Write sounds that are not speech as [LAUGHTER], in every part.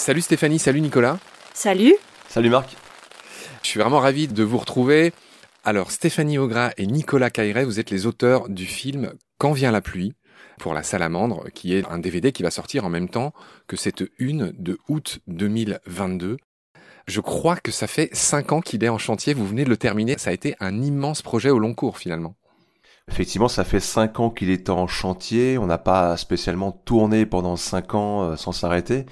Salut Stéphanie, salut Nicolas. Salut. Salut Marc. Je suis vraiment ravi de vous retrouver. Alors Stéphanie Augras et Nicolas Cailleret, vous êtes les auteurs du film Quand vient la pluie pour la salamandre, qui est un DVD qui va sortir en même temps que cette une de août 2022. Je crois que ça fait cinq ans qu'il est en chantier, vous venez de le terminer, ça a été un immense projet au long cours finalement. Effectivement, ça fait cinq ans qu'il est en chantier. On n'a pas spécialement tourné pendant cinq ans euh, sans s'arrêter,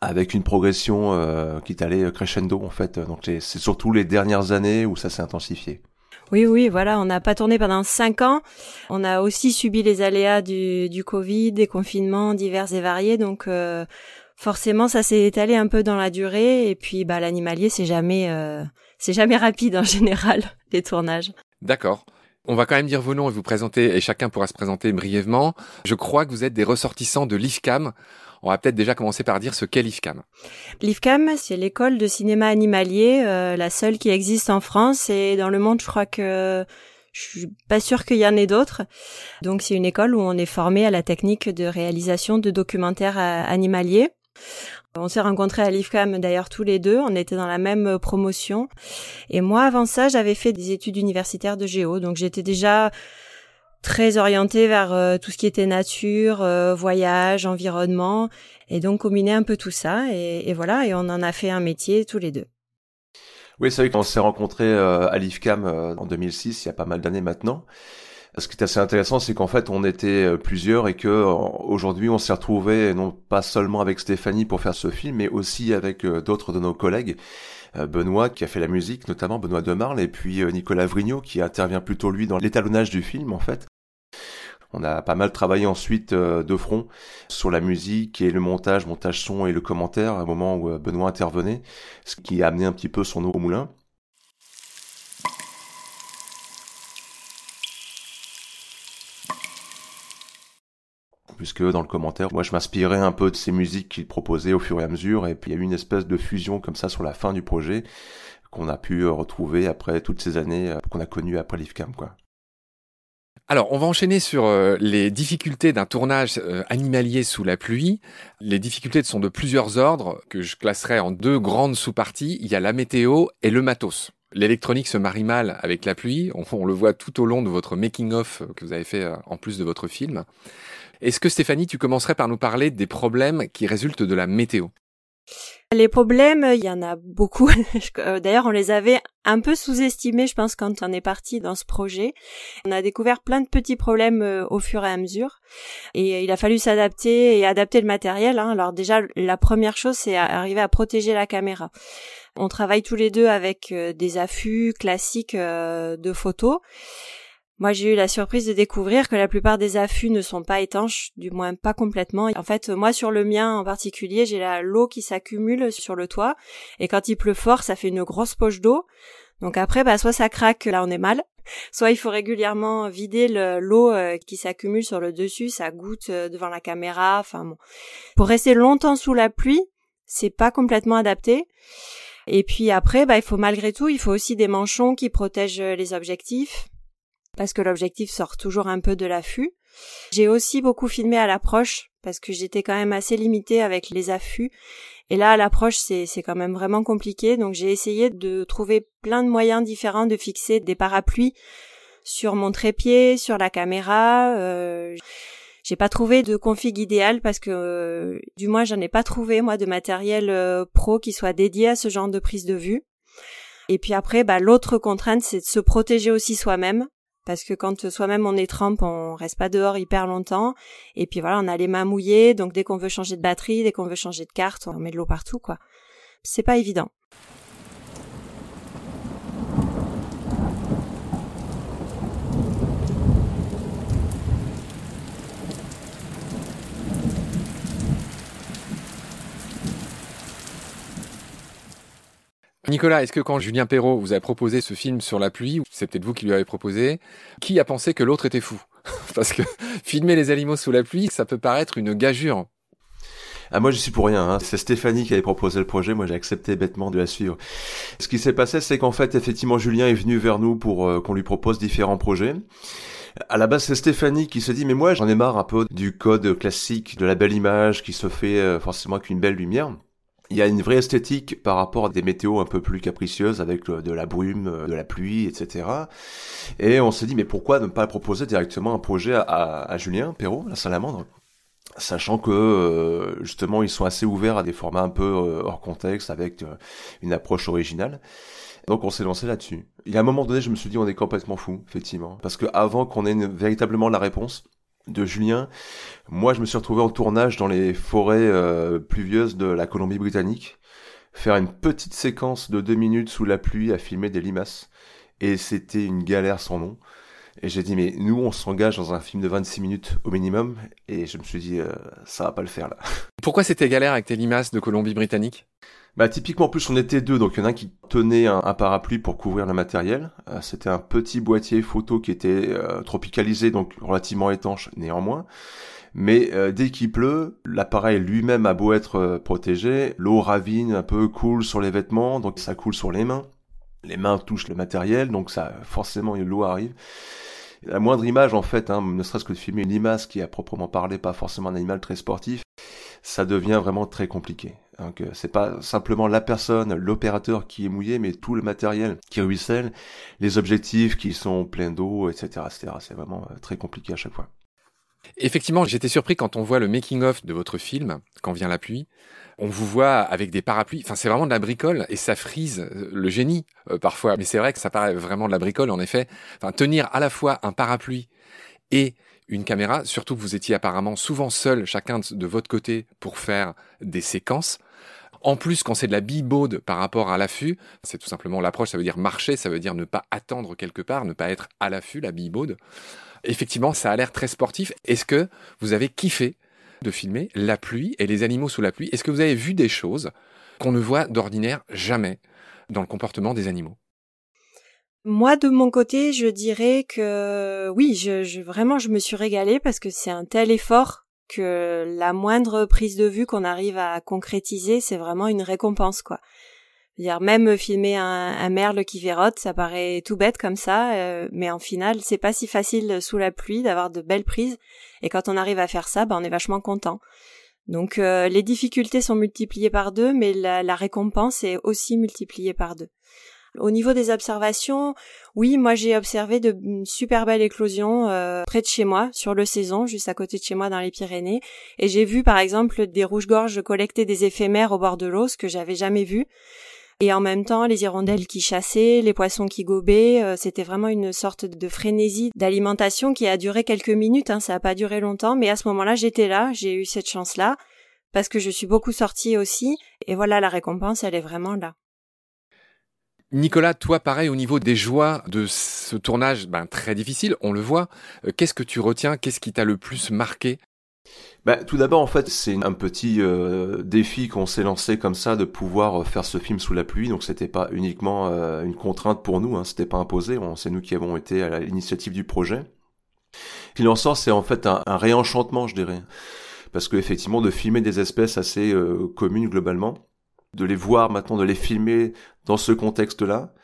avec une progression euh, qui est allée crescendo en fait. Donc c'est surtout les dernières années où ça s'est intensifié. Oui, oui, voilà, on n'a pas tourné pendant cinq ans. On a aussi subi les aléas du, du Covid, des confinements divers et variés. Donc euh, forcément, ça s'est étalé un peu dans la durée. Et puis, bah, l'animalier, c'est jamais, c'est jamais [LAUGHS] rapide en général les tournages. D'accord. On va quand même dire vos noms et vous présenter, et chacun pourra se présenter brièvement. Je crois que vous êtes des ressortissants de l'IFCAM. On va peut-être déjà commencer par dire ce qu'est l'IFCAM. L'IFCAM, c'est l'école de cinéma animalier, euh, la seule qui existe en France et dans le monde, je crois que je suis pas sûre qu'il y en ait d'autres. Donc c'est une école où on est formé à la technique de réalisation de documentaires euh, animaliers. On s'est rencontrés à l'IFCAM d'ailleurs tous les deux, on était dans la même euh, promotion. Et moi, avant ça, j'avais fait des études universitaires de géo, donc j'étais déjà très orientée vers euh, tout ce qui était nature, euh, voyage, environnement, et donc combiner un peu tout ça, et, voilà, et on en a fait un métier tous les deux. Oui, c'est vrai qu'on s'est rencontrés à l'IFCAM en 2006, il y a pas mal d'années maintenant. Ce qui est assez intéressant, c'est qu'en fait, on était euh, plusieurs et que euh, aujourd'hui, on s'est retrouvés non pas seulement avec Stéphanie pour faire ce film, mais aussi avec euh, d'autres de nos collègues. Benoît qui a fait la musique, notamment Benoît Demarle, et puis Nicolas Vrignot qui intervient plutôt lui dans l'étalonnage du film en fait. On a pas mal travaillé ensuite de front sur la musique et le montage, montage son et le commentaire, à un moment où Benoît intervenait, ce qui a amené un petit peu son eau au moulin. Puisque dans le commentaire, moi je m'inspirais un peu de ces musiques qu'il proposait au fur et à mesure, et puis il y a eu une espèce de fusion comme ça sur la fin du projet qu'on a pu euh, retrouver après toutes ces années euh, qu'on a connues après l'IFCAM. Alors, on va enchaîner sur euh, les difficultés d'un tournage animalier sous la pluie. Les difficultés sont de plusieurs ordres que je classerai en deux grandes sous-parties. Il y a la météo et le matos. L'électronique se marie mal avec la pluie. on le voit tout au long de votre making-of que vous avez fait en plus de votre film. Est-ce que Stéphanie, tu commencerais par nous parler des problèmes qui résultent de la météo? Les problèmes, il y en a beaucoup. [LAUGHS] Euh, d'ailleurs, on les avait un peu sous-estimés, je pense, quand on est parti dans ce projet. On a découvert plein de petits problèmes euh, au fur et à mesure. Et il a fallu s'adapter et adapter le matériel. Hein. Alors déjà, la première chose, c'est arriver à protéger la caméra. On travaille tous les deux avec euh, des affûts classiques de photos. Moi, j'ai eu la surprise de découvrir que la plupart des affûts ne sont pas étanches, du moins pas complètement. En fait, moi, sur le mien en particulier, j'ai l'eau qui s'accumule sur le toit, et quand il pleut fort, ça fait une grosse poche d'eau. Donc après, bah, soit ça craque, là on est mal, [LAUGHS] soit il faut régulièrement vider l'eau euh, qui s'accumule sur le dessus, ça goutte euh, devant la caméra, enfin bon. Pour rester longtemps sous la pluie, c'est pas complètement adapté. Et puis après, bah, il faut malgré tout, il faut aussi des manchons qui protègent les objectifs parce que l'objectif sort toujours un peu de l'affût. J'ai aussi beaucoup filmé à l'approche parce que j'étais quand même assez limitée avec les affûts. Et là, à l'approche, c'est, c'est quand même vraiment compliqué. Donc j'ai essayé de trouver plein de moyens différents de fixer des parapluies sur mon trépied, sur la caméra. Euh, j'ai pas trouvé de config idéal parce que euh, du moins j'en ai pas trouvé moi de matériel euh, pro qui soit dédié à ce genre de prise de vue. Et puis après, bah, l'autre contrainte, c'est de se protéger aussi soi-même parce que quand soi-même on est trempe, on reste pas dehors hyper longtemps. Et puis voilà, on a les mains mouillées, donc dès qu'on veut changer de batterie, dès qu'on veut changer de carte, on met de l'eau partout, quoi. C'est pas évident. Nicolas, est-ce que quand Julien Perrault vous a proposé ce film sur la pluie, c'est peut-être vous qui lui avez proposé, qui a pensé que l'autre était fou [LAUGHS] Parce que filmer les animaux sous la pluie, ça peut paraître une gageure. Ah, moi, je suis pour rien. Hein. C'est Stéphanie qui avait proposé le projet. Moi, j'ai accepté bêtement de la suivre. Ce qui s'est passé, c'est qu'en fait, effectivement, Julien est venu vers nous pour euh, qu'on lui propose différents projets. À la base, c'est Stéphanie qui se dit, mais moi, j'en ai marre un peu du code classique de la belle image qui se fait euh, forcément avec une belle lumière. Il y a une vraie esthétique par rapport à des météos un peu plus capricieuses avec de la brume, euh, de la pluie, etc. Et on s'est dit, mais pourquoi ne pas proposer directement un projet à, Julien Perrault, la salamandre sachant que euh, justement ils sont assez ouverts à des formats un peu euh, hors contexte avec une approche originale. Donc on s'est lancé là-dessus. Il y a un moment donné, je me suis dit on est complètement fou, effectivement, parce que avant qu'on ait véritablement la réponse, de Julien. Moi, je me suis retrouvé en tournage dans les forêts euh, pluvieuses de la Colombie-Britannique, faire une petite séquence de deux minutes sous la pluie à filmer des limaces. Et c'était une galère sans nom. Et j'ai dit, mais nous, on s'engage dans un film de 26 minutes au minimum. Et je me suis dit, euh, ça va pas le faire là. Pourquoi c'était galère avec tes limaces de Colombie-Britannique? Bah typiquement, en plus on était deux, donc il y en a un qui tenait un, parapluie pour couvrir le matériel. Euh, c'était un petit boîtier photo qui était euh, tropicalisé, donc relativement étanche néanmoins. Mais euh, dès qu'il pleut, l'appareil lui-même a beau être protégé, l'eau ravine un peu, coule sur les vêtements, donc ça coule sur les mains. Les mains touchent le matériel, donc ça forcément l'eau arrive. La moindre image en fait, hein, ne serait-ce que de filmer une limace qui a proprement parlé pas forcément un animal très sportif, ça devient vraiment très compliqué. Donc euh, c'est pas simplement la personne, l'opérateur qui est mouillé, mais tout le matériel qui ruisselle, les objectifs qui sont pleins d'eau, etc., etc. C'est vraiment euh, très compliqué à chaque fois. Effectivement, j'étais surpris quand on voit le making-of de votre film, Quand vient la pluie. On vous voit avec des parapluies. Enfin, c'est vraiment de la bricole et ça frise euh, le génie parfois. Mais c'est vrai que ça paraît vraiment de la bricole, en effet. Enfin, tenir à la fois un parapluie et une caméra, surtout que vous étiez apparemment souvent seul, chacun de votre côté, pour faire des séquences. En plus, quand c'est de la bibaude par rapport à l'affût, c'est tout simplement l'approche, ça veut dire marcher, ça veut dire ne pas attendre quelque part, ne pas être à l'affût, la bibaude. Effectivement, ça a l'air très sportif. Est-ce que vous avez kiffé de filmer la pluie et les animaux sous la pluie? Est-ce que vous avez vu des choses qu'on ne voit d'ordinaire jamais dans le comportement des animaux? Moi, de mon côté, je dirais que oui, vraiment, je me suis régalée parce que c'est un tel effort que la moindre prise de vue qu'on arrive à concrétiser, c'est vraiment une récompense, quoi. Dire même filmer un, merle qui vérote, ça paraît tout bête comme ça, euh, mais en final, c'est pas si facile sous la pluie d'avoir de belles prises. Et quand on arrive à faire ça, ben on est vachement content. Donc euh, les difficultés sont multipliées par deux, mais la, la récompense est aussi multipliée par deux. Au niveau des observations, oui, moi j'ai observé de super belles éclosions euh, près de chez moi, sur le saison, juste à côté de chez moi dans les Pyrénées, et j'ai vu par exemple des rouges-gorges collecter des éphémères au bord de l'eau, ce que j'avais jamais vu. Et en même temps, les hirondelles qui chassaient, les poissons qui gobaient, euh, c'était vraiment une sorte de frénésie d'alimentation qui a duré quelques minutes, hein, ça n'a pas duré longtemps, mais à ce moment-là, j'étais là, j'ai eu cette chance-là, parce que je suis beaucoup sortie aussi, et voilà, la récompense, elle est vraiment là. Nicolas, toi, pareil, au niveau des joies de ce tournage, ben, très difficile, on le voit. Euh, qu'est-ce que tu retiens? Qu'est-ce qui t'a le plus marqué? Bah, tout d'abord, en fait, c'est un petit euh, défi qu'on s'est lancé comme ça de pouvoir euh, faire ce film sous la pluie. Donc, c'était pas uniquement une contrainte pour nous, hein, c'était pas imposé. C'est nous qui avons été à l'initiative du projet. Qu'il en sort, c'est en fait un, un, réenchantement, je dirais, parce que effectivement, de filmer des espèces assez communes globalement, de les voir maintenant, de les filmer dans ce contexte-là,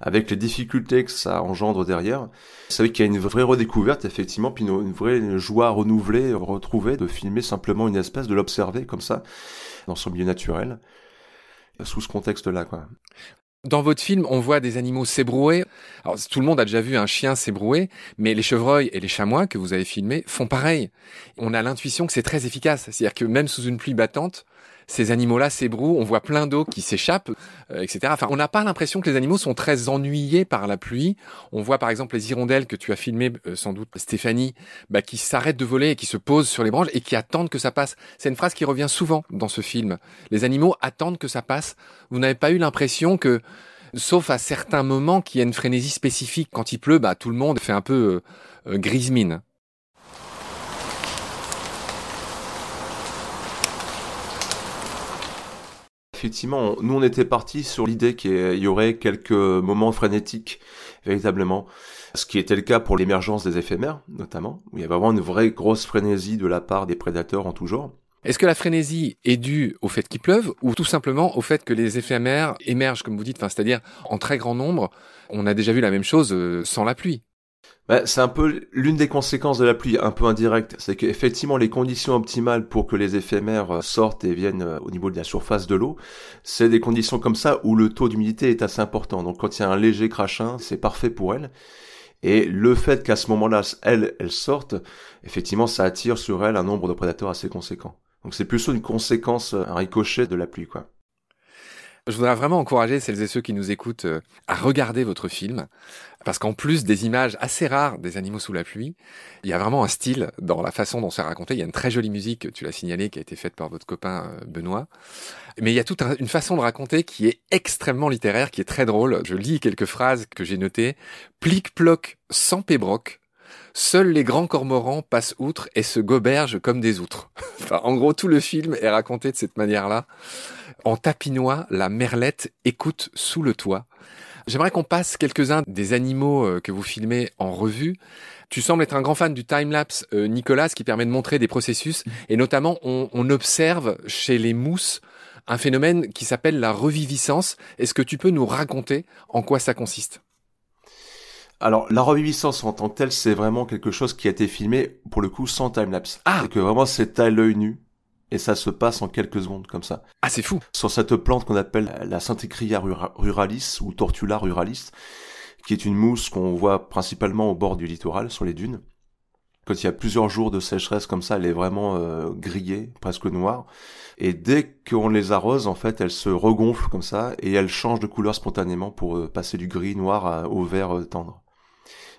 avec les difficultés que ça engendre derrière. C'est vrai qu'il y a une vraie redécouverte, effectivement, puis une, vraie joie renouvelée, retrouvée, de filmer simplement une espèce, de l'observer comme ça, dans son milieu naturel, sous ce contexte-là, quoi. Dans votre film, on voit des animaux s'ébrouer. Alors, tout le monde a déjà vu un chien s'ébrouer, mais les chevreuils et les chamois que vous avez filmés font pareil. On a l'intuition que c'est très efficace. C'est-à-dire que même sous une pluie battante, ces animaux-là s'ébrouent, on voit plein d'eau qui s'échappe, euh, etc. Enfin, on n'a pas l'impression que les animaux sont très ennuyés par la pluie. On voit par exemple les hirondelles que tu as filmées, euh, sans doute Stéphanie, bah, qui s'arrêtent de voler et qui se posent sur les branches et qui attendent que ça passe. C'est une phrase qui revient souvent dans ce film. Les animaux attendent que ça passe. Vous n'avez pas eu l'impression que sauf à certains moments qu'il y a une frénésie spécifique. Quand il pleut, bah, tout le monde fait un peu euh, euh grise mine. Effectivement, nous on était partis sur l'idée qu'il y aurait quelques moments frénétiques, véritablement. Ce qui était le cas pour l'émergence des éphémères, notamment, où il y avait vraiment une vraie grosse frénésie de la part des prédateurs en tout genre. Est-ce que la frénésie est due au fait qu'il pleuve ou tout simplement au fait que les éphémères émergent, comme vous dites, c'est-à-dire en très grand nombre On a déjà vu la même chose euh, sans la pluie? Bah, c'est un peu l'une des conséquences de la pluie, un peu indirecte. C'est qu'effectivement, les conditions optimales pour que les éphémères euh, sortent et viennent euh, au niveau de la surface de l'eau, c'est des conditions comme ça où le taux d'humidité est assez important. Donc quand il y a un léger crachin, c'est parfait pour elles. Et le fait qu'à ce moment-là, elles, elles sortent, effectivement, ça attire sur elles un nombre de prédateurs assez conséquent. Donc c'est plutôt une conséquence, un ricochet de la pluie, quoi. Je voudrais vraiment encourager celles et ceux qui nous écoutent euh, à regarder votre film, parce qu'en plus des images assez rares des animaux sous la pluie, il y a vraiment un style dans la façon dont c'est raconté. Il y a une très jolie musique, tu l'as signalé, qui a été faite par votre copain euh, Benoît. Mais il y a toute une façon de raconter qui est extrêmement littéraire, qui est très drôle. Je lis quelques phrases que j'ai notées. Plic-ploc sans pébroc, Seuls les grands cormorans passent outre et se gobergent comme des outres. [LAUGHS] enfin, en gros, tout le film est raconté de cette manière-là. En tapinois, la merlette écoute sous le toit. J'aimerais qu'on passe quelques-uns des animaux euh, que vous filmez en revue. Tu sembles être un grand fan du time-lapse, euh, Nicolas, qui permet de montrer des processus. Et notamment, on, on observe chez les mousses un phénomène qui s'appelle la reviviscence. Est-ce que tu peux nous raconter en quoi ça consiste? Alors, la reviviscence en tant que telle, c'est vraiment quelque chose qui a été filmé, pour le coup, sans time-lapse. Ah C'est que vraiment, c'est à l'œil nu et ça se passe en quelques secondes comme ça. Ah, c'est fou. Sur cette plante qu'on appelle la Synthecria ruralis ou Tortula ruralis, qui est une mousse qu'on voit principalement au bord du littoral, sur les dunes. Quand il y a plusieurs jours de sécheresse comme ça, elle est vraiment euh, grillée, presque noire. Et dès qu'on les arrose, en fait, elle se regonfle comme ça et elle change de couleur spontanément pour euh, passer du gris noir au vert euh, tendre.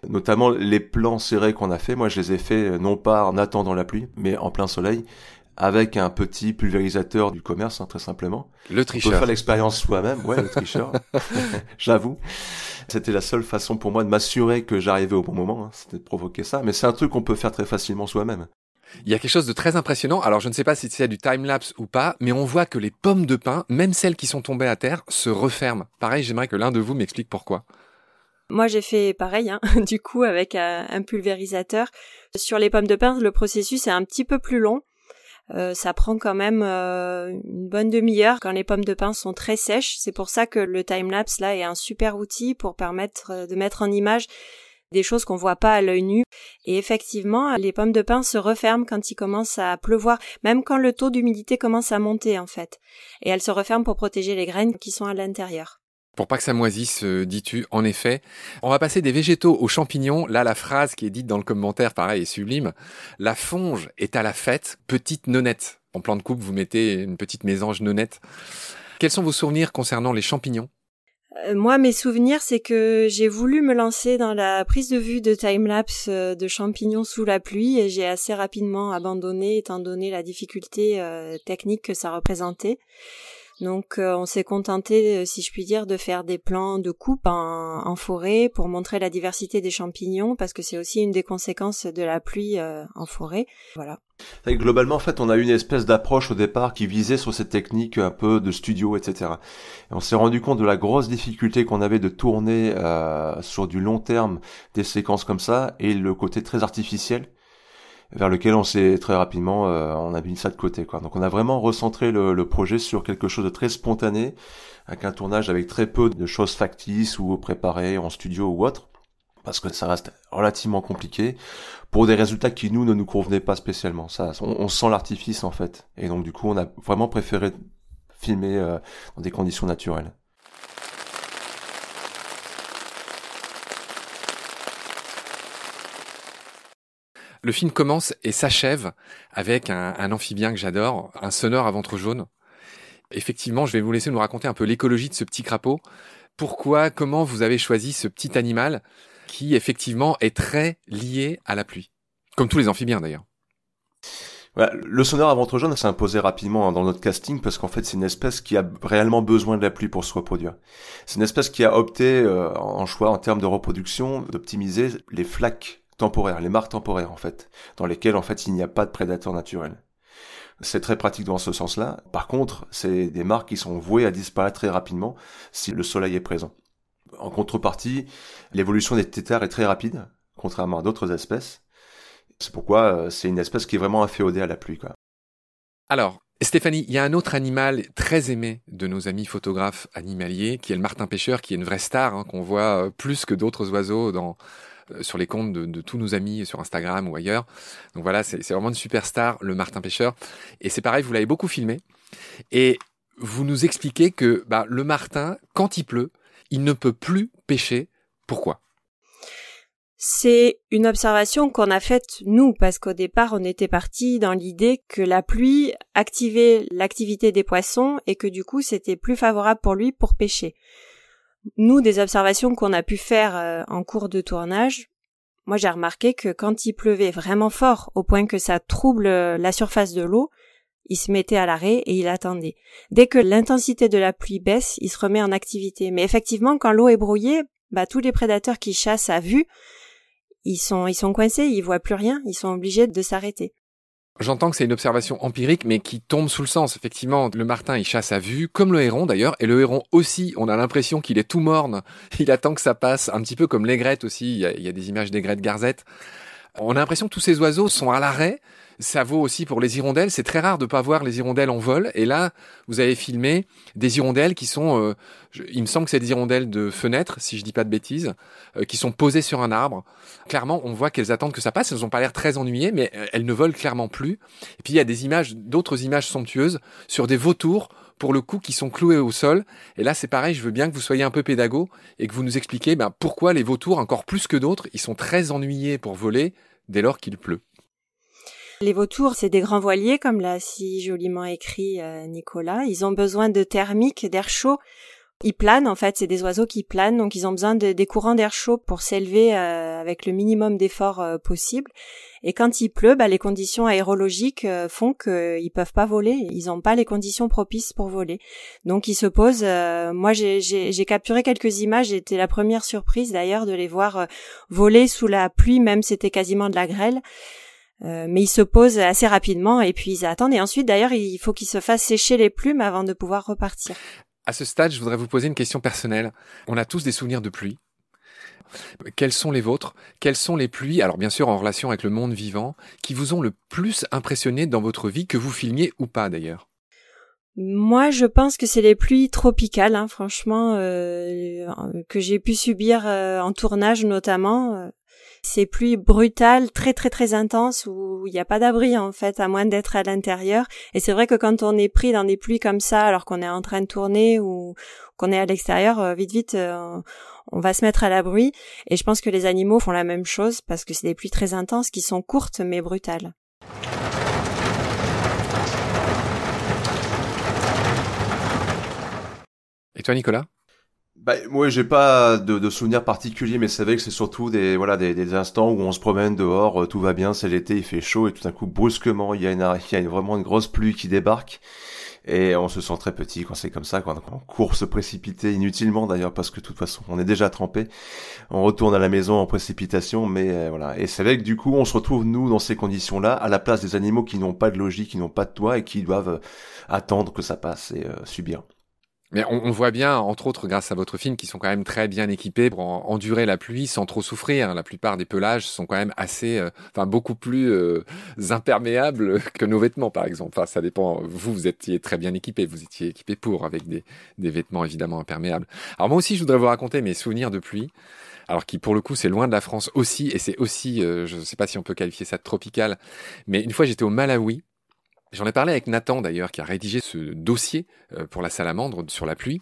Notamment les plans serrés qu'on a fait, moi je les ai fait non pas en attendant la pluie, mais en plein soleil avec un petit pulvérisateur du commerce, hein, très simplement. Le tricheur. On peut faire l'expérience soi-même, ouais, le tricheur. [LAUGHS] [LAUGHS] J'avoue. C'était la seule façon pour moi de m'assurer que j'arrivais au bon moment, hein, c'était de provoquer ça. Mais c'est un truc qu'on peut faire très facilement soi-même. Il y a quelque chose de très impressionnant. Alors, je ne sais pas si c'est du time-lapse ou pas, mais on voit que les pommes de pin, même celles qui sont tombées à terre, se referment. Pareil, j'aimerais que l'un de vous m'explique pourquoi. Moi, j'ai fait pareil, hein, [LAUGHS] du coup, avec un, pulvérisateur. Sur les pommes de pin, le processus est un petit peu plus long. Euh, ça prend quand même euh, une bonne demi-heure quand les pommes de pin sont très sèches. C'est pour ça que le time-lapse là est un super outil pour permettre euh, de mettre en image des choses qu'on voit pas à l'œil nu. Et effectivement, les pommes de pin se referment quand il commence à pleuvoir, même quand le taux d'humidité commence à monter en fait. Et elles se referment pour protéger les graines qui sont à l'intérieur. Pour pas que ça moisisse, euh, dis-tu, en effet. On va passer des végétaux aux champignons. Là, la phrase qui est dite dans le commentaire, pareil, est sublime. La fonge est à la fête, petite nonnette. En plan de coupe, vous mettez une petite mésange nonnette. Quels sont vos souvenirs concernant les champignons? Euh, moi, mes souvenirs, c'est que j'ai voulu me lancer dans la prise de vue de timelapse euh, de champignons sous la pluie et j'ai assez rapidement abandonné étant donné la difficulté technique que ça représentait. Donc euh, on s'est contenté, euh, si je puis dire, de faire des plans de coupe en, forêt pour montrer la diversité des champignons, parce que c'est aussi une des conséquences de la pluie euh, en forêt. Voilà. globalement, en fait, on a eu une espèce d'approche au départ qui visait sur cette technique un peu de studio, etc. Et on s'est rendu compte de la grosse difficulté qu'on avait de tourner sur du long terme des séquences comme ça et le côté très artificiel vers lequel on s'est très rapidement, euh, on a mis ça de côté. Quoi. Donc on a vraiment recentré le, le, projet sur quelque chose de très spontané, avec un tournage avec très peu de choses factices ou préparées en studio ou autre, parce que ça reste relativement compliqué, pour des résultats qui nous ne nous convenaient pas spécialement. Ça, on, sent l'artifice en fait, et donc du coup on a vraiment préféré filmer euh, dans des conditions naturelles. Le film commence et s'achève avec un, amphibien que j'adore, un sonneur à ventre jaune. Effectivement, je vais vous laisser nous raconter un peu l'écologie de ce petit crapaud. Pourquoi, comment vous avez choisi ce petit animal qui effectivement est très lié à la pluie, comme tous les amphibiens d'ailleurs. le sonneur à ventre jaune s'est imposé rapidement dans notre casting parce qu'en fait c'est une espèce qui a réellement besoin de la pluie pour se reproduire. C'est une espèce qui a opté euh, en choix en termes de reproduction d'optimiser les flaques temporaires, les marques temporaires en fait, dans lesquelles en fait il n'y a pas de prédateur naturel. C'est très pratique dans ce sens-là. Par contre, c'est des marques qui sont vouées à disparaître très rapidement si le soleil est présent. En contrepartie, l'évolution des têtards est très rapide, contrairement à d'autres espèces. C'est pourquoi euh, c'est une espèce qui est vraiment inféodée à la pluie. Alors, Stéphanie, il y a un autre animal très aimé de nos amis photographes animaliers, qui est le martin pêcheur, qui est une vraie star, hein, qu'on voit euh, plus que d'autres oiseaux dans, sur les comptes de, tous nos amis sur Instagram ou ailleurs. Donc voilà, c'est vraiment une superstar, le Martin pêcheur. Et c'est pareil, vous l'avez beaucoup filmé. Et vous nous expliquez que bah, le Martin, quand il pleut, il ne peut plus pêcher. Pourquoi? C'est une observation qu'on a faite nous, parce qu'au départ on était parti dans l'idée que la pluie activait l'activité des poissons et que du coup c'était plus favorable pour lui pour pêcher. Nous, des observations qu'on a pu faire euh, en cours de tournage, moi j'ai remarqué que quand il pleuvait vraiment fort, au point que ça trouble euh, la surface de l'eau, il se mettait à l'arrêt et il attendait. Dès que l'intensité de la pluie baisse, il se remet en activité. Mais effectivement, quand l'eau est brouillée, bah, tous les prédateurs qui chassent à vue, ils sont, ils sont coincés, ils voient plus rien, ils sont obligés de s'arrêter. J'entends que c'est une observation empirique, mais qui tombe sous le sens. Effectivement, le martin, il chasse à vue, comme le héron d'ailleurs, et le héron aussi, on a l'impression qu'il est tout morne. [LAUGHS] Il attend que ça passe, un petit peu comme l'aigrette aussi. Il y a, des images d'aigrettes garzette. On a l'impression que tous ces oiseaux sont à l'arrêt, ça vaut aussi pour les hirondelles. C'est très rare de pas voir les hirondelles en vol. Et là, vous avez filmé des hirondelles qui sont, euh, il me semble que c'est des hirondelles de fenêtre, si je dis pas de bêtises, euh, qui sont posées sur un arbre. Clairement, on voit qu'elles attendent que ça passe. Elles n'ont pas l'air très ennuyées, mais euh, elles ne volent clairement plus. Et puis il y a des images, d'autres images somptueuses sur des vautours pour le coup qui sont cloués au sol. Et là, c'est pareil, je veux bien que vous soyez un peu pédago et que vous nous expliquiez ben, pourquoi les vautours, encore plus que d'autres, ils sont très ennuyés pour voler dès lors qu'il pleut. Les vautours, c'est des grands voiliers, comme l'a si joliment écrit euh, Nicolas. Ils ont besoin de thermique, d'air chaud. Ils planent, en fait, c'est des oiseaux qui planent, donc ils ont besoin de, des courants d'air chaud pour s'élever euh, avec le minimum d'effort euh, possible. Et quand il pleut, bah, les conditions aérologiques font qu'ils peuvent pas voler. Ils n'ont pas les conditions propices pour voler. Donc ils se posent. moi, j'ai capturé quelques images. J'étais la première surprise d'ailleurs de les voir voler sous la pluie, même c'était quasiment de la grêle. Euh, mais ils se posent assez rapidement et puis ils attendent. Et ensuite, d'ailleurs, il faut qu'ils se fassent sécher les plumes avant de pouvoir repartir. À ce stade, je voudrais vous poser une question personnelle. On a tous des souvenirs de pluie. Quels sont les vôtres? Quelles sont les pluies, alors bien sûr en relation avec le monde vivant, qui vous ont le plus impressionné dans votre vie, que vous filmiez ou pas d'ailleurs? Moi, je pense que c'est les pluies tropicales, hein, franchement, euh, que j'ai pu subir euh, en tournage notamment. Ces pluies brutales, très très très intenses où il n'y a pas d'abri en fait, à moins d'être à l'intérieur. Et c'est vrai que quand on est pris dans des pluies comme ça, alors qu'on est en train de tourner ou qu'on est à l'extérieur, euh, vite vite, euh, on va se mettre à l'abri. Et je pense que les animaux font la même chose parce que c'est des pluies très intenses qui sont courtes mais brutales. Et toi, Nicolas? Bah, moi, j'ai pas de, souvenirs particuliers, mais c'est vrai que c'est surtout des voilà des, instants où on se promène dehors, euh, tout va bien, c'est l'été, il fait chaud, et tout d'un coup, brusquement, il y a une, il y a vraiment une grosse pluie qui débarque, et on se sent très petit quand c'est comme ça, quand on court se précipiter inutilement d'ailleurs, parce que de toute façon, on est déjà trempé, on retourne à la maison en précipitation, mais euh, voilà. Et c'est vrai que du coup, on se retrouve nous dans ces conditions-là, à la place des animaux qui n'ont pas de logique, qui n'ont pas de toit et qui doivent euh, attendre que ça passe et subir. Mais on, voit bien, entre autres, grâce à votre film, qu'ils sont quand même très bien équipés pour endurer la pluie sans trop souffrir. La plupart des pelages sont quand même assez, euh, enfin beaucoup plus euh, imperméables [LAUGHS] que nos vêtements, par exemple. Enfin, ça dépend. Vous, vous étiez très bien équipés. Vous étiez équipés pour, avec des, des vêtements évidemment imperméables. Alors moi aussi, je voudrais vous raconter mes souvenirs de pluie alors qui pour le coup c'est loin de la France aussi, et c'est aussi, euh, je ne sais pas si on peut qualifier ça de tropical, mais une fois j'étais au Malawi, J'en ai parlé avec Nathan d'ailleurs, qui a rédigé ce dossier euh, pour la salamandre sur la pluie.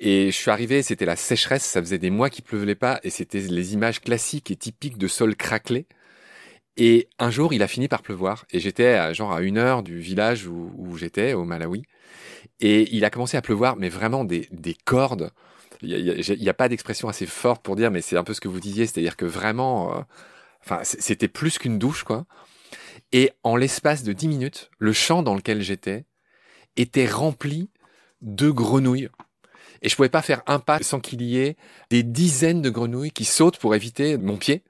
Et je suis arrivé, c'était la sécheresse, ça faisait des mois qu'il pleuvait pas, et c'était les images classiques et typiques de sol craquelé. Et un jour, il a fini par pleuvoir, et j'étais à, genre à une heure du village où, j'étais, au Malawi, et il a commencé à pleuvoir, mais vraiment des, cordes. Il n'y a, pas d'expression assez forte pour dire, mais c'est un peu ce que vous disiez, c'est-à-dire que vraiment, euh, enfin, c'était plus qu'une douche, quoi. Et en l'espace de dix minutes, le champ dans lequel j'étais était rempli de grenouilles. Et je pouvais pas faire un pas sans qu'il y ait des dizaines de grenouilles qui sautent pour éviter mon pied.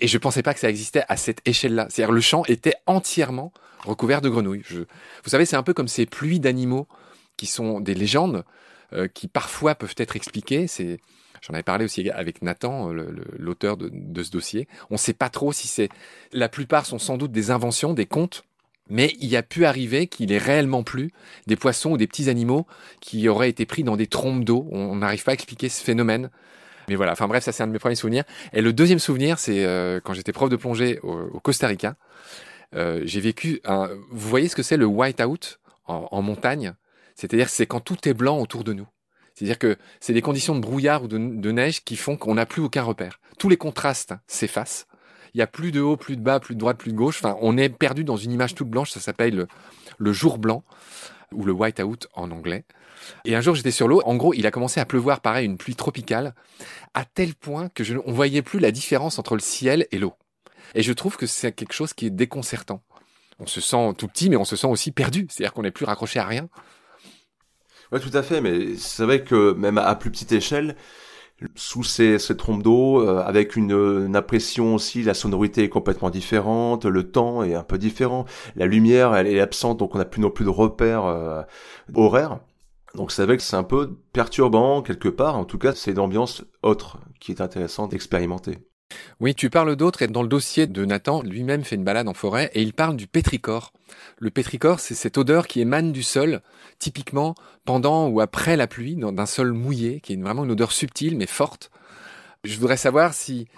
Et je pensais pas que ça existait à cette échelle-là. C'est-à-dire le champ était entièrement recouvert de grenouilles. Vous savez, c'est un peu comme ces pluies d'animaux qui sont des légendes euh, qui parfois peuvent être expliquées. J'en avais parlé aussi avec Nathan, l'auteur de, ce dossier. On ne sait pas trop si c'est. La plupart sont sans doute des inventions, des contes. Mais il a pu arriver qu'il ait réellement plu des poissons ou des petits animaux qui auraient été pris dans des trompes d'eau. On n'arrive pas à expliquer ce phénomène. Mais voilà, enfin bref, ça c'est un de mes premiers souvenirs. Et le deuxième souvenir, c'est euh, quand j'étais prof de plongée au, Costa Rica. Euh, j'ai vécu un... Vous voyez ce que c'est le white-out en, en, montagne? C'est-à-dire c'est quand tout est blanc autour de nous. C'est-à-dire que c'est des conditions de brouillard ou de, neige qui font qu'on n'a plus aucun repère. Tous les contrastes s'effacent. Il y a plus de haut, plus de bas, plus de droite, plus de gauche. Enfin, on est perdu dans une image toute blanche. Ça s'appelle le, jour blanc ou le white-out en anglais. Et un jour, j'étais sur l'eau. En gros, il a commencé à pleuvoir, pareil, une pluie tropicale, à tel point que je, on voyait plus la différence entre le ciel et l'eau. Et je trouve que c'est quelque chose qui est déconcertant. On se sent tout petit, mais on se sent aussi perdu. C'est-à-dire qu'on n'est plus raccroché à rien. Oui, tout à fait. Mais c'est vrai que même à plus petite échelle, sous ces, trompes d'eau, euh, avec une, une, impression aussi, la sonorité est complètement différente, le temps est un peu différent, la lumière elle est absente, donc on n'a plus non plus de repères euh, horaires. Donc c'est vrai que c'est un peu perturbant quelque part, en tout cas c'est une ambiance autre qui est intéressante d'expérimenter. Oui, tu parles d'autres et dans le dossier de Nathan, lui-même fait une balade en forêt et il parle du pétrichor. Le pétrichor, c'est cette odeur qui émane du sol, typiquement pendant ou après la pluie, d'un sol mouillé, qui est vraiment une odeur subtile mais forte. Je voudrais savoir si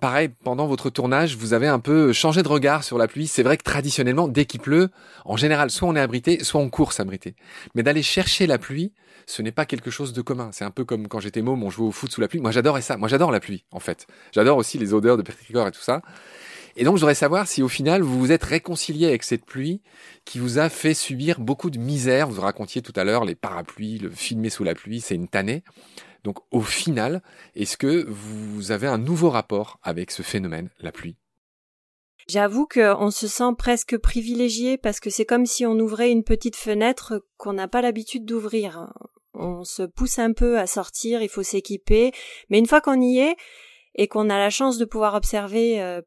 pareil, pendant votre tournage, vous avez un peu changé de regard sur la pluie. C'est vrai que traditionnellement, dès qu'il pleut, en général, soit on est abrité, soit on court s'abriter. Mais d'aller chercher la pluie, ce n'est pas quelque chose de commun. C'est un peu comme quand j'étais môme, on jouait au foot sous la pluie. Moi, j'adorais ça. Moi, j'adore la pluie, en fait. J'adore aussi les odeurs de pétricor et tout ça. Et donc, je voudrais savoir si au final, vous vous êtes réconcilié avec cette pluie qui vous a fait subir beaucoup de misère. Vous racontiez tout à l'heure les parapluies, le filmer sous la pluie, c'est une tannée. Donc au final, est-ce que vous avez un nouveau rapport avec ce phénomène, la pluie? J'avoue qu'on se sent presque privilégié parce que c'est comme si on ouvrait une petite fenêtre qu'on n'a pas l'habitude d'ouvrir. On se pousse un peu à sortir, il faut s'équiper, mais une fois qu'on y est et qu'on a la chance de pouvoir observer euh,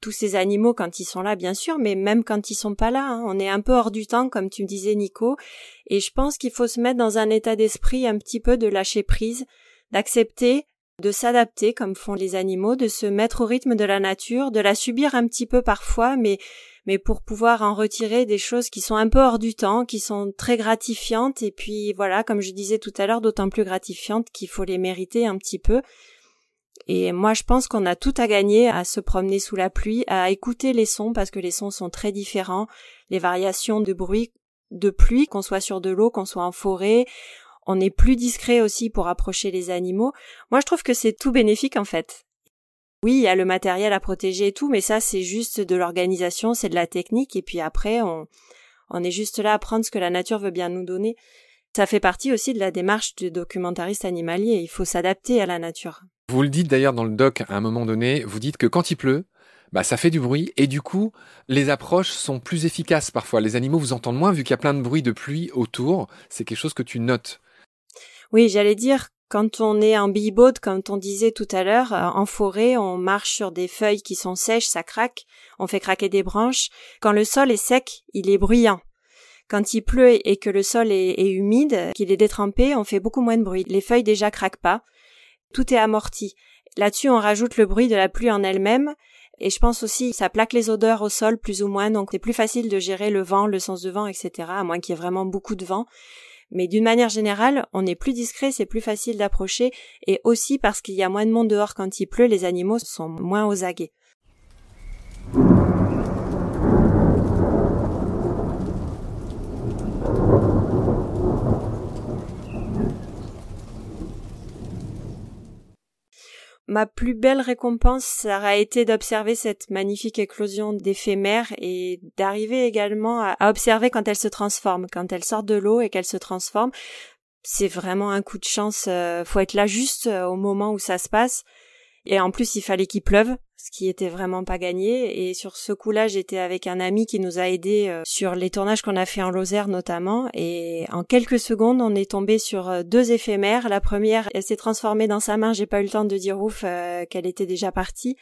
tous ces animaux quand ils sont là, bien sûr, mais même quand ils sont pas là, hein. on est un peu hors du temps, comme tu me disais, Nico. Et je pense qu'il faut se mettre dans un état d'esprit un petit peu de lâcher prise, d'accepter, de s'adapter comme font les animaux, de se mettre au rythme de la nature, de la subir un petit peu parfois, mais mais pour pouvoir en retirer des choses qui sont un peu hors du temps, qui sont très gratifiantes, et puis voilà, comme je disais tout à l'heure, d'autant plus gratifiantes qu'il faut les mériter un petit peu. Et moi, je pense qu'on a tout à gagner à se promener sous la pluie, à écouter les sons parce que les sons sont très différents, les variations de bruit de pluie, qu'on soit sur de l'eau, qu'on soit en forêt. On est plus discret aussi pour approcher les animaux. Moi, je trouve que c'est tout bénéfique en fait. Oui, il y a le matériel à protéger et tout, mais ça, c'est juste de l'organisation, c'est de la technique, et puis après, on, on est juste là à prendre ce que la nature veut bien nous donner. Ça fait partie aussi de la démarche du documentariste animalier. Il faut s'adapter à la nature. Vous le dites d'ailleurs dans le doc à un moment donné, vous dites que quand il pleut, bah ça fait du bruit et du coup les approches sont plus efficaces parfois. Les animaux vous entendent moins vu qu'il y a plein de bruit de pluie autour. C'est quelque chose que tu notes. Oui, j'allais dire quand on est en billboat, comme on disait tout à l'heure, euh, en forêt, on marche sur des feuilles qui sont sèches, ça craque, on fait craquer des branches. Quand le sol est sec, il est bruyant. Quand il pleut et que le sol est, est humide, qu'il est détrempé, on fait beaucoup moins de bruit. Les feuilles déjà craquent pas tout est amorti. Là-dessus, on rajoute le bruit de la pluie en elle-même, et je pense aussi ça plaque les odeurs au sol plus ou moins, donc c'est plus facile de gérer le vent, le sens de vent, etc. À moins qu'il y ait vraiment beaucoup de vent. Mais d'une manière générale, on est plus discret, c'est plus facile d'approcher, et aussi parce qu'il y a moins de monde dehors quand il pleut, les animaux sont moins aux aguets. Ma plus belle récompense, ça aurait été d'observer cette magnifique éclosion d'éphémères et d'arriver également à, observer quand elle se transforme, quand elle sort de l'eau et qu'elle se transforme. C'est vraiment un coup de chance. Euh, faut être là juste euh, au moment où ça se passe. Et en plus, il fallait qu'il pleuve, ce qui était vraiment pas gagné. Et sur ce coup-là, j'étais avec un ami qui nous a aidés euh, sur les tournages qu'on a fait en Lozère notamment. Et en quelques secondes, on est tombé sur euh, deux éphémères. La première, elle s'est transformée dans sa main. J'ai pas eu le temps de dire ouf euh, qu'elle était déjà partie.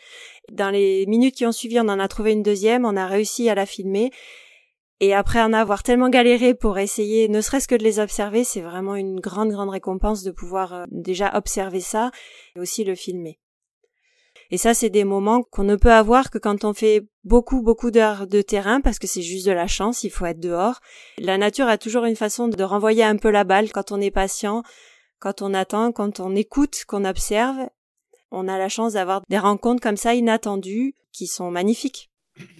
Dans les minutes qui ont suivi, on en a trouvé une deuxième. On a réussi à la filmer. Et après en avoir tellement galéré pour essayer, ne serait-ce que de les observer, c'est vraiment une grande, grande récompense de pouvoir déjà observer ça et aussi le filmer. Et ça, c'est des moments qu'on ne peut avoir que quand on fait beaucoup, beaucoup d'heures de terrain, parce que c'est juste de la chance, il faut être dehors. La nature a toujours une façon de renvoyer un peu la balle quand on est patient, quand on attend, quand on écoute, qu'on observe. on a la chance d'avoir des rencontres comme ça inattendues qui sont magnifiques.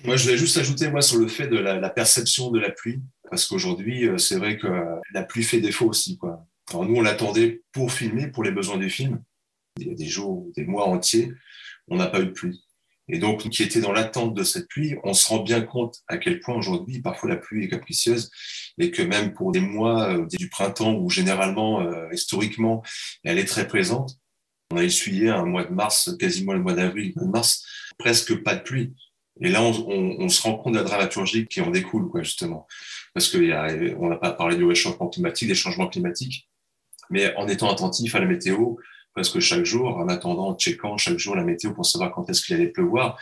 Moi, je voulais juste ajouter moi sur le fait de la, perception de la pluie, parce qu'aujourd'hui, euh, c'est vrai que la pluie fait défaut aussi. Quoi. Alors nous, on l'attendait pour filmer, pour les besoins du film. Il y a des jours, des mois entiers, on n'a pas eu de pluie. Et donc, qui était dans l'attente de cette pluie, on se rend bien compte à quel point aujourd'hui, parfois la pluie est capricieuse et que même pour des mois euh, du printemps où généralement, euh, historiquement, elle est très présente, on a essuyé un mois de mars, quasiment le mois d'avril, de mars, presque pas de pluie. Et là, on, on, se rend compte de la dramaturgie qui en découle, quoi, justement. Parce qu'on n'a pas parlé du réchauffement climatique, des changements climatiques, mais en étant attentif à la météo, presque chaque jour, en attendant, en checkant chaque jour la météo pour savoir quand est-ce qu'il allait pleuvoir,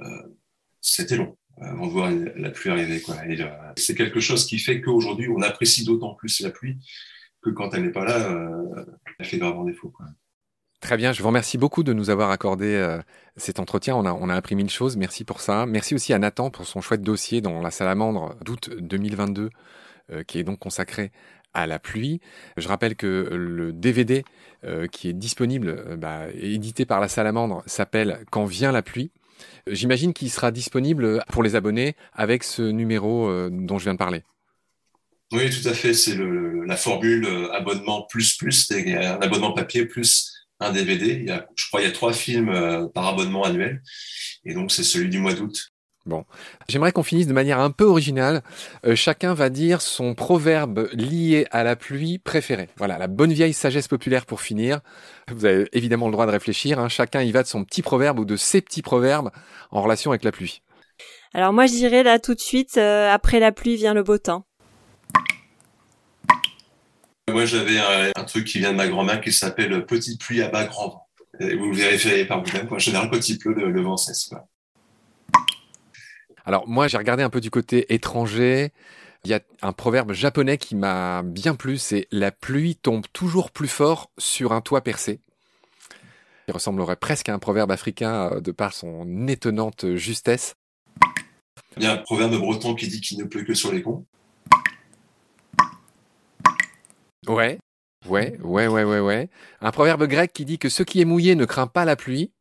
euh, c'était long avant de voir la pluie arriver. Euh, c'est quelque chose qui fait qu'aujourd'hui, on apprécie d'autant plus la pluie que quand elle n'est pas là, euh, elle fait gravement défaut. Très bien, je vous remercie beaucoup de nous avoir accordé euh, cet entretien. On a, on a appris mille choses, merci pour ça. Merci aussi à Nathan pour son chouette dossier dans la salamandre d'août 2022, euh, qui est donc consacré à la pluie. Je rappelle que le DVD euh, qui est disponible, bah, édité par la salamandre, s'appelle Quand vient la pluie. J'imagine qu'il sera disponible pour les abonnés avec ce numéro dont je viens de parler. Oui, tout à fait. C'est la formule abonnement plus plus, un abonnement papier plus un DVD. Je crois qu'il y a trois films euh, par abonnement annuel. Et donc, c'est celui du mois d'août. Bon, j'aimerais qu'on finisse de manière un peu originale. Euh, chacun va dire son proverbe lié à la pluie préféré. Voilà, la bonne vieille sagesse populaire pour finir. Vous avez évidemment le droit de réfléchir. Hein. Chacun y va de son petit proverbe ou de ses petits proverbes en relation avec la pluie. Alors moi, je dirais là tout de suite, euh, après la pluie vient le beau temps. Moi, j'avais un, truc qui vient de ma grand-mère qui s'appelle Petite pluie à bas grand vent. vous le vérifiez par vous-même. En général, quand il pleut, le, vent cesse. Alors, moi, j'ai regardé un peu du côté étranger. Il y a un proverbe japonais qui m'a bien plu, c'est la pluie tombe toujours plus fort sur un toit percé. Il ressemblerait presque à un proverbe africain euh, de par son étonnante justesse. Il y a un proverbe breton qui dit qu'il ne pleut que sur les ponts. Ouais, ouais, ouais, ouais, ouais, ouais. Un proverbe grec qui dit que ce qui est mouillé ne craint pas la pluie.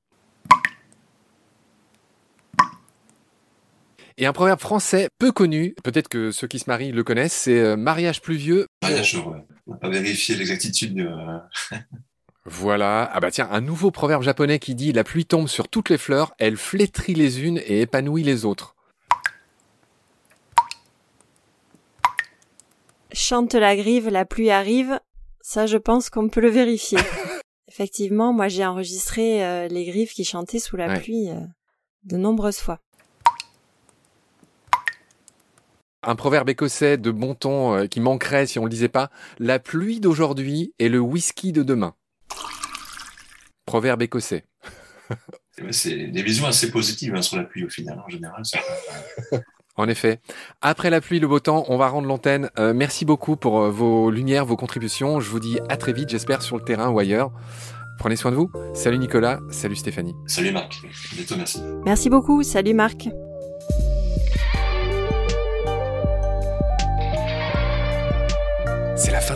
Et un proverbe français peu connu, peut-être que ceux qui se marient le connaissent, c'est euh, mariage pluvieux. Mariage heureux. On va pas vérifier l'exactitude. De... [LAUGHS] voilà. Ah bah tiens, un nouveau proverbe japonais qui dit la pluie tombe sur toutes les fleurs, elle flétrit les unes et épanouit les autres. Chante la grive, la pluie arrive. Ça, je pense qu'on peut le vérifier. [LAUGHS] Effectivement, moi j'ai enregistré euh, les grives qui chantaient sous la pluie euh, de nombreuses fois. Un proverbe écossais de bon ton euh, qui manquerait si on le disait pas. La pluie d'aujourd'hui est le whisky de demain. Proverbe écossais. C'est des visions assez positives hein, sur la pluie au final, en général. En effet. Après la pluie, le beau temps, on va rendre l'antenne. Euh, merci beaucoup pour euh, vos lumières, vos contributions. Je vous dis à très vite, j'espère, sur le terrain ou ailleurs. Prenez soin de vous. Salut Nicolas, salut Stéphanie. Salut Marc. bientôt, merci. Merci beaucoup. Salut Marc.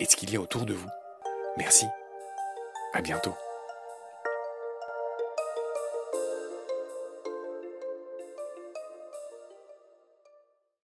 et ce qu'il y a autour de vous. Merci. À bientôt.